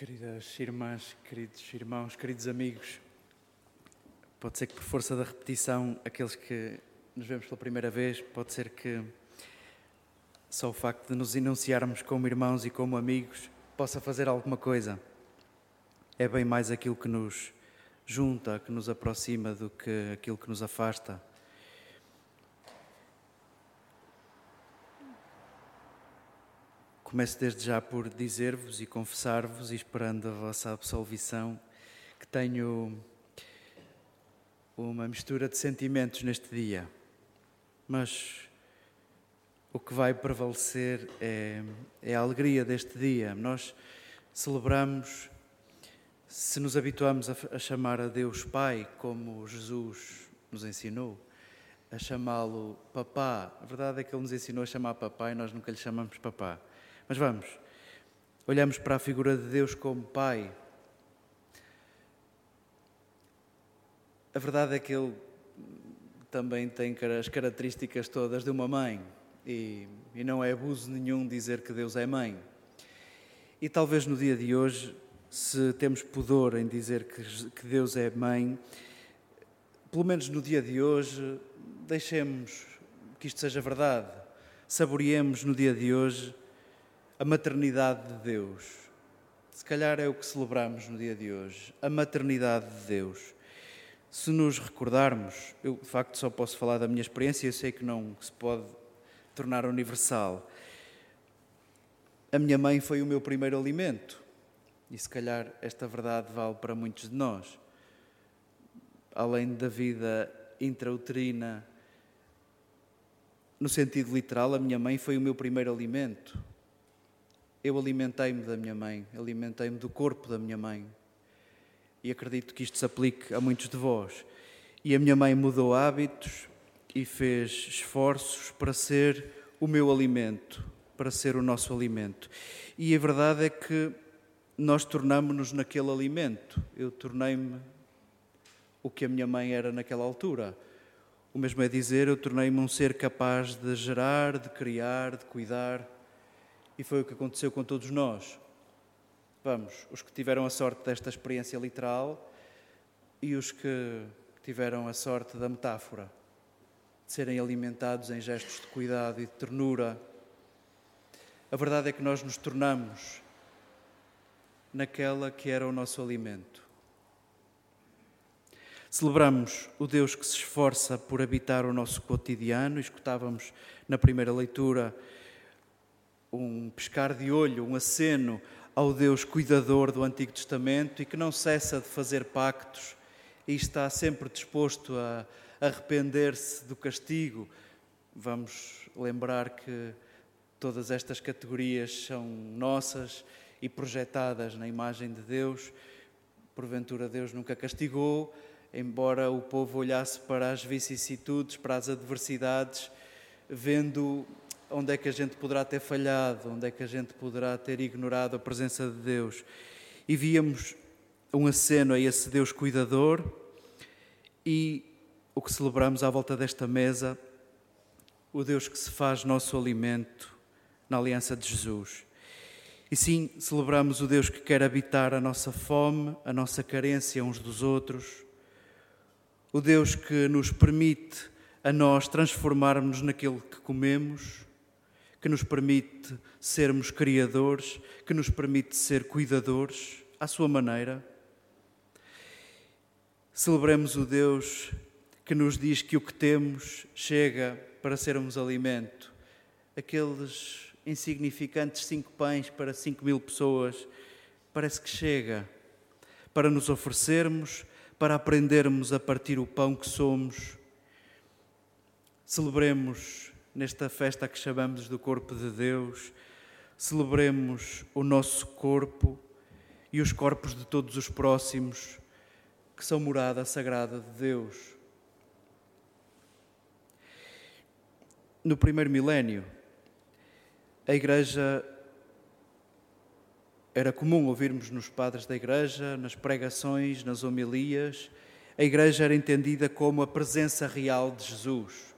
Queridas irmãs, queridos irmãos, queridos amigos, pode ser que por força da repetição, aqueles que nos vemos pela primeira vez, pode ser que só o facto de nos enunciarmos como irmãos e como amigos possa fazer alguma coisa. É bem mais aquilo que nos junta, que nos aproxima, do que aquilo que nos afasta. Começo desde já por dizer-vos e confessar-vos, esperando a vossa absolvição, que tenho uma mistura de sentimentos neste dia. Mas o que vai prevalecer é, é a alegria deste dia. Nós celebramos, se nos habituamos a, a chamar a Deus Pai, como Jesus nos ensinou, a chamá-lo Papá. A verdade é que Ele nos ensinou a chamar Papá e nós nunca lhe chamamos Papá. Mas vamos, olhamos para a figura de Deus como Pai. A verdade é que Ele também tem as características todas de uma mãe e, e não é abuso nenhum dizer que Deus é mãe. E talvez no dia de hoje, se temos pudor em dizer que, que Deus é mãe, pelo menos no dia de hoje, deixemos que isto seja verdade. Saboreemos no dia de hoje a maternidade de Deus. Se calhar é o que celebramos no dia de hoje, a maternidade de Deus. Se nos recordarmos, eu de facto só posso falar da minha experiência, eu sei que não se pode tornar universal. A minha mãe foi o meu primeiro alimento, e se calhar esta verdade vale para muitos de nós. Além da vida intrauterina, no sentido literal, a minha mãe foi o meu primeiro alimento. Eu alimentei-me da minha mãe, alimentei-me do corpo da minha mãe. E acredito que isto se aplique a muitos de vós. E a minha mãe mudou hábitos e fez esforços para ser o meu alimento, para ser o nosso alimento. E a verdade é que nós tornamos-nos naquele alimento. Eu tornei-me o que a minha mãe era naquela altura. O mesmo é dizer, eu tornei-me um ser capaz de gerar, de criar, de cuidar e foi o que aconteceu com todos nós. Vamos, os que tiveram a sorte desta experiência literal e os que tiveram a sorte da metáfora, de serem alimentados em gestos de cuidado e de ternura. A verdade é que nós nos tornamos naquela que era o nosso alimento. Celebramos o Deus que se esforça por habitar o nosso cotidiano, escutávamos na primeira leitura um pescar de olho, um aceno ao Deus cuidador do Antigo Testamento e que não cessa de fazer pactos e está sempre disposto a arrepender-se do castigo. Vamos lembrar que todas estas categorias são nossas e projetadas na imagem de Deus. Porventura, Deus nunca castigou, embora o povo olhasse para as vicissitudes, para as adversidades, vendo onde é que a gente poderá ter falhado, onde é que a gente poderá ter ignorado a presença de Deus. E víamos um aceno a esse Deus cuidador e o que celebramos à volta desta mesa, o Deus que se faz nosso alimento na aliança de Jesus. E sim, celebramos o Deus que quer habitar a nossa fome, a nossa carência uns dos outros, o Deus que nos permite a nós transformarmos naquilo que comemos, que nos permite sermos criadores, que nos permite ser cuidadores à sua maneira. Celebremos o Deus que nos diz que o que temos chega para sermos alimento. Aqueles insignificantes cinco pães para cinco mil pessoas, parece que chega para nos oferecermos, para aprendermos a partir o pão que somos. Celebremos nesta festa que chamamos do corpo de Deus, celebremos o nosso corpo e os corpos de todos os próximos que são morada sagrada de Deus. No primeiro milénio, a Igreja era comum ouvirmos nos padres da Igreja, nas pregações, nas homilias, a Igreja era entendida como a presença real de Jesus.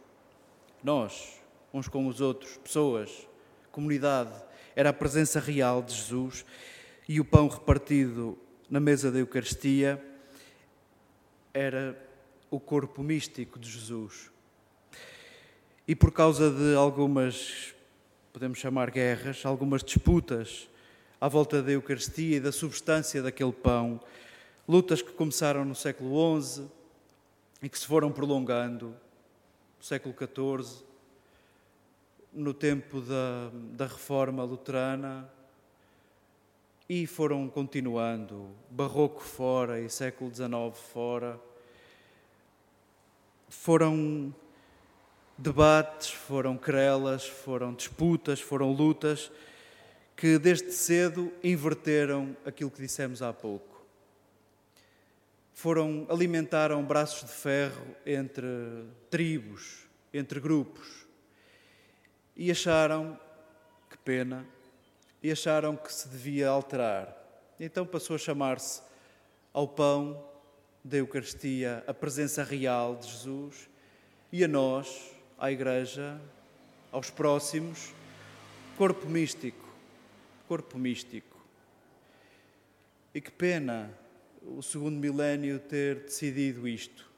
Nós, uns com os outros, pessoas, comunidade. Era a presença real de Jesus. e o pão repartido na mesa da Eucaristia era o corpo místico de Jesus. E por causa de algumas, podemos chamar guerras, algumas disputas à volta da Eucaristia e da substância daquele pão, lutas que começaram no século XI e que se foram prolongando no século XIV, no tempo da, da Reforma Luterana, e foram continuando, barroco fora e século XIX fora. Foram debates, foram querelas, foram disputas, foram lutas que desde cedo inverteram aquilo que dissemos há pouco. Foram alimentaram braços de ferro entre tribos, entre grupos. E acharam, que pena, e acharam que se devia alterar. Então passou a chamar-se ao pão da Eucaristia a presença real de Jesus e a nós, à Igreja, aos próximos, corpo místico, corpo místico. E que pena o segundo milénio ter decidido isto.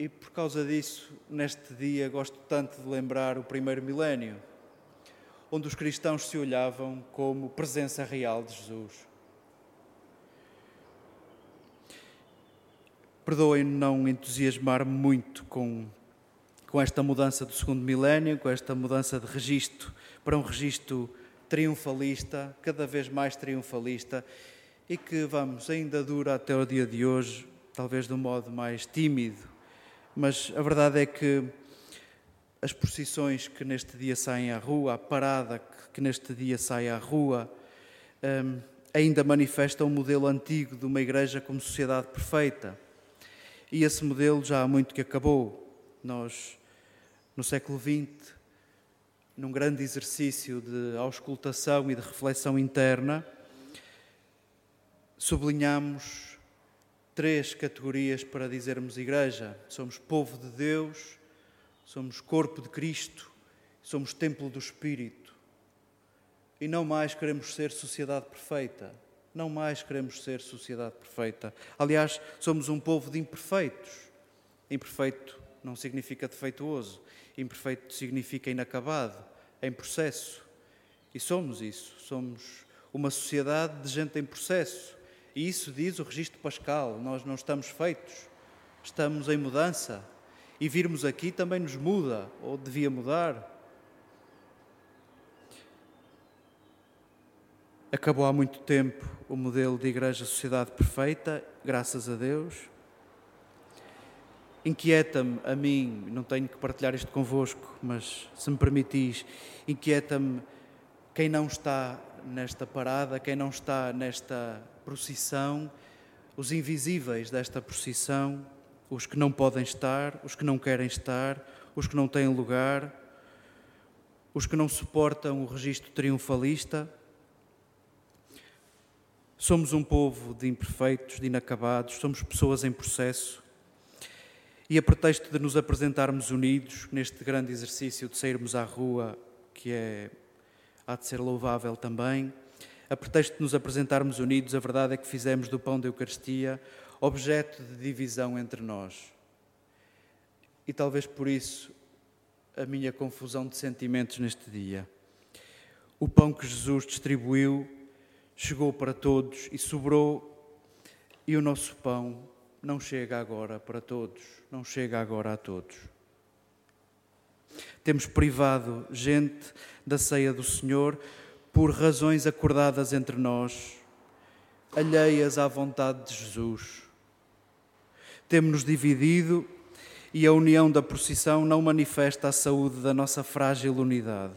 E por causa disso, neste dia, gosto tanto de lembrar o primeiro milénio onde os cristãos se olhavam como presença real de Jesus. Perdoem-me não entusiasmar-me muito com, com esta mudança do segundo milénio, com esta mudança de registro para um registro triunfalista, cada vez mais triunfalista, e que, vamos, ainda dura até o dia de hoje, talvez de um modo mais tímido, mas a verdade é que as procissões que neste dia saem à rua, a parada que neste dia sai à rua, um, ainda manifesta um modelo antigo de uma igreja como sociedade perfeita. E esse modelo já há muito que acabou. Nós, no século XX, num grande exercício de auscultação e de reflexão interna, sublinhamos três categorias para dizermos igreja. Somos povo de Deus, somos corpo de Cristo, somos templo do Espírito. E não mais queremos ser sociedade perfeita. Não mais queremos ser sociedade perfeita. Aliás, somos um povo de imperfeitos. Imperfeito não significa defeituoso. Imperfeito significa inacabado, em processo. E somos isso. Somos uma sociedade de gente em processo. E isso diz o registro pascal. Nós não estamos feitos. Estamos em mudança e virmos aqui também nos muda, ou devia mudar. Acabou há muito tempo o modelo de igreja-sociedade perfeita, graças a Deus. Inquieta-me a mim, não tenho que partilhar isto convosco, mas se me permitis, inquieta-me quem não está nesta parada, quem não está nesta procissão, os invisíveis desta procissão os que não podem estar, os que não querem estar, os que não têm lugar, os que não suportam o registro triunfalista. Somos um povo de imperfeitos, de inacabados, somos pessoas em processo. E a pretexto de nos apresentarmos unidos neste grande exercício de sairmos à rua, que é, há de ser louvável também, a pretexto de nos apresentarmos unidos, a verdade é que fizemos do pão da Eucaristia objeto de divisão entre nós. E talvez por isso a minha confusão de sentimentos neste dia. O pão que Jesus distribuiu chegou para todos e sobrou, e o nosso pão não chega agora para todos, não chega agora a todos. Temos privado gente da ceia do Senhor por razões acordadas entre nós, alheias à vontade de Jesus. Temos-nos dividido e a união da procissão não manifesta a saúde da nossa frágil unidade.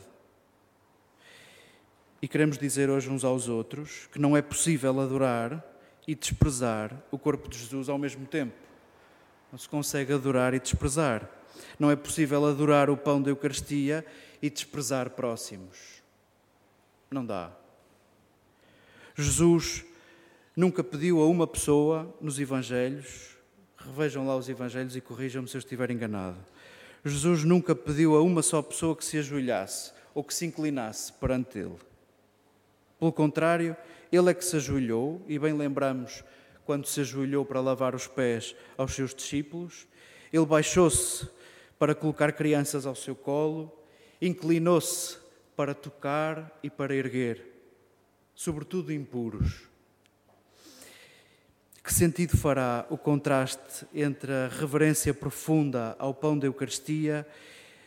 E queremos dizer hoje uns aos outros que não é possível adorar e desprezar o corpo de Jesus ao mesmo tempo. Não se consegue adorar e desprezar. Não é possível adorar o pão da Eucaristia e desprezar próximos. Não dá. Jesus nunca pediu a uma pessoa nos Evangelhos Revejam lá os Evangelhos e corrijam-me se eu estiver enganado. Jesus nunca pediu a uma só pessoa que se ajoelhasse ou que se inclinasse perante Ele. Pelo contrário, ele é que se ajoelhou, e bem lembramos quando se ajoelhou para lavar os pés aos seus discípulos, ele baixou-se para colocar crianças ao seu colo, inclinou-se para tocar e para erguer, sobretudo impuros. Que sentido fará o contraste entre a reverência profunda ao pão da Eucaristia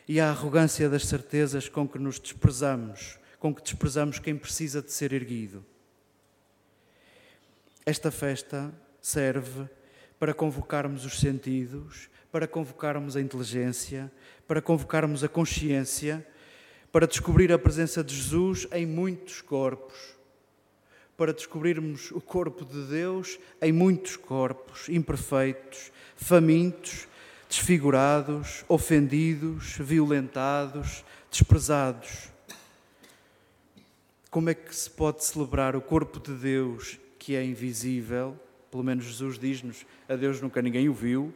e a arrogância das certezas com que nos desprezamos, com que desprezamos quem precisa de ser erguido? Esta festa serve para convocarmos os sentidos, para convocarmos a inteligência, para convocarmos a consciência, para descobrir a presença de Jesus em muitos corpos para descobrirmos o corpo de Deus em muitos corpos imperfeitos, famintos, desfigurados, ofendidos, violentados, desprezados. Como é que se pode celebrar o corpo de Deus que é invisível? Pelo menos Jesus diz-nos: a Deus nunca ninguém o viu.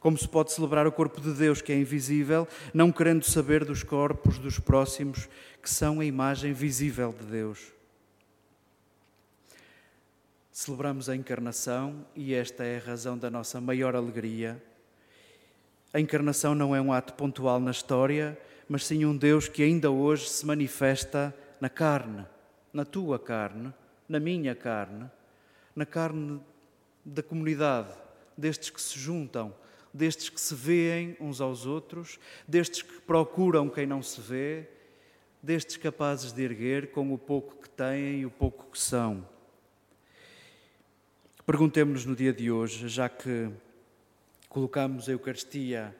Como se pode celebrar o corpo de Deus que é invisível, não querendo saber dos corpos dos próximos que são a imagem visível de Deus? Celebramos a encarnação e esta é a razão da nossa maior alegria. A encarnação não é um ato pontual na história, mas sim um Deus que ainda hoje se manifesta na carne, na tua carne, na minha carne, na carne da comunidade, destes que se juntam, destes que se veem uns aos outros, destes que procuram quem não se vê, destes capazes de erguer com o pouco que têm e o pouco que são. Perguntemos-nos no dia de hoje, já que colocamos a Eucaristia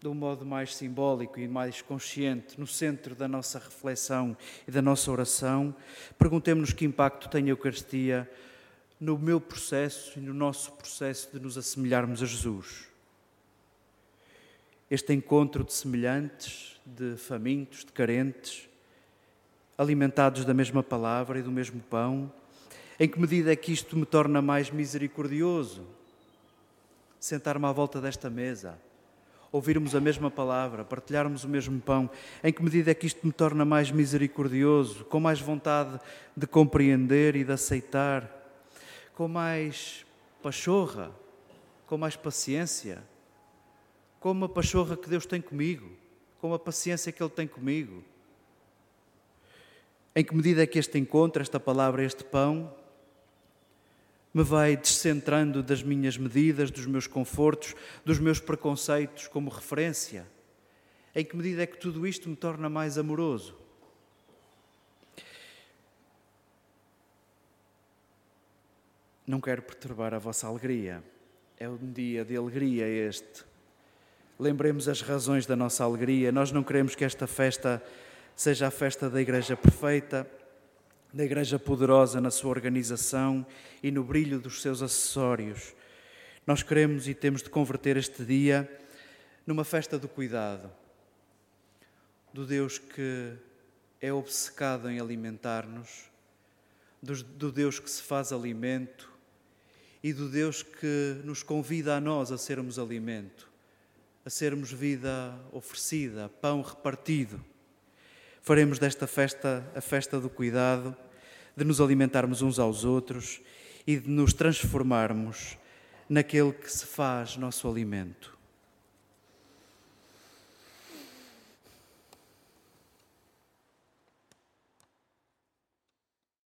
de um modo mais simbólico e mais consciente no centro da nossa reflexão e da nossa oração, perguntemos-nos que impacto tem a Eucaristia no meu processo e no nosso processo de nos assemelharmos a Jesus. Este encontro de semelhantes, de famintos, de carentes, alimentados da mesma palavra e do mesmo pão, em que medida é que isto me torna mais misericordioso? Sentar-me à volta desta mesa, ouvirmos a mesma palavra, partilharmos o mesmo pão, em que medida é que isto me torna mais misericordioso, com mais vontade de compreender e de aceitar, com mais pachorra, com mais paciência, com uma pachorra que Deus tem comigo, com a paciência que Ele tem comigo. Em que medida é que este encontro, esta palavra, este pão, me vai descentrando das minhas medidas, dos meus confortos, dos meus preconceitos como referência? Em que medida é que tudo isto me torna mais amoroso? Não quero perturbar a vossa alegria. É um dia de alegria este. Lembremos as razões da nossa alegria. Nós não queremos que esta festa seja a festa da Igreja perfeita, da Igreja poderosa na sua organização e no brilho dos seus acessórios. Nós queremos e temos de converter este dia numa festa do cuidado, do Deus que é obcecado em alimentar-nos, do Deus que se faz alimento e do Deus que nos convida a nós a sermos alimento, a sermos vida oferecida, pão repartido faremos desta festa a festa do cuidado, de nos alimentarmos uns aos outros e de nos transformarmos naquele que se faz nosso alimento.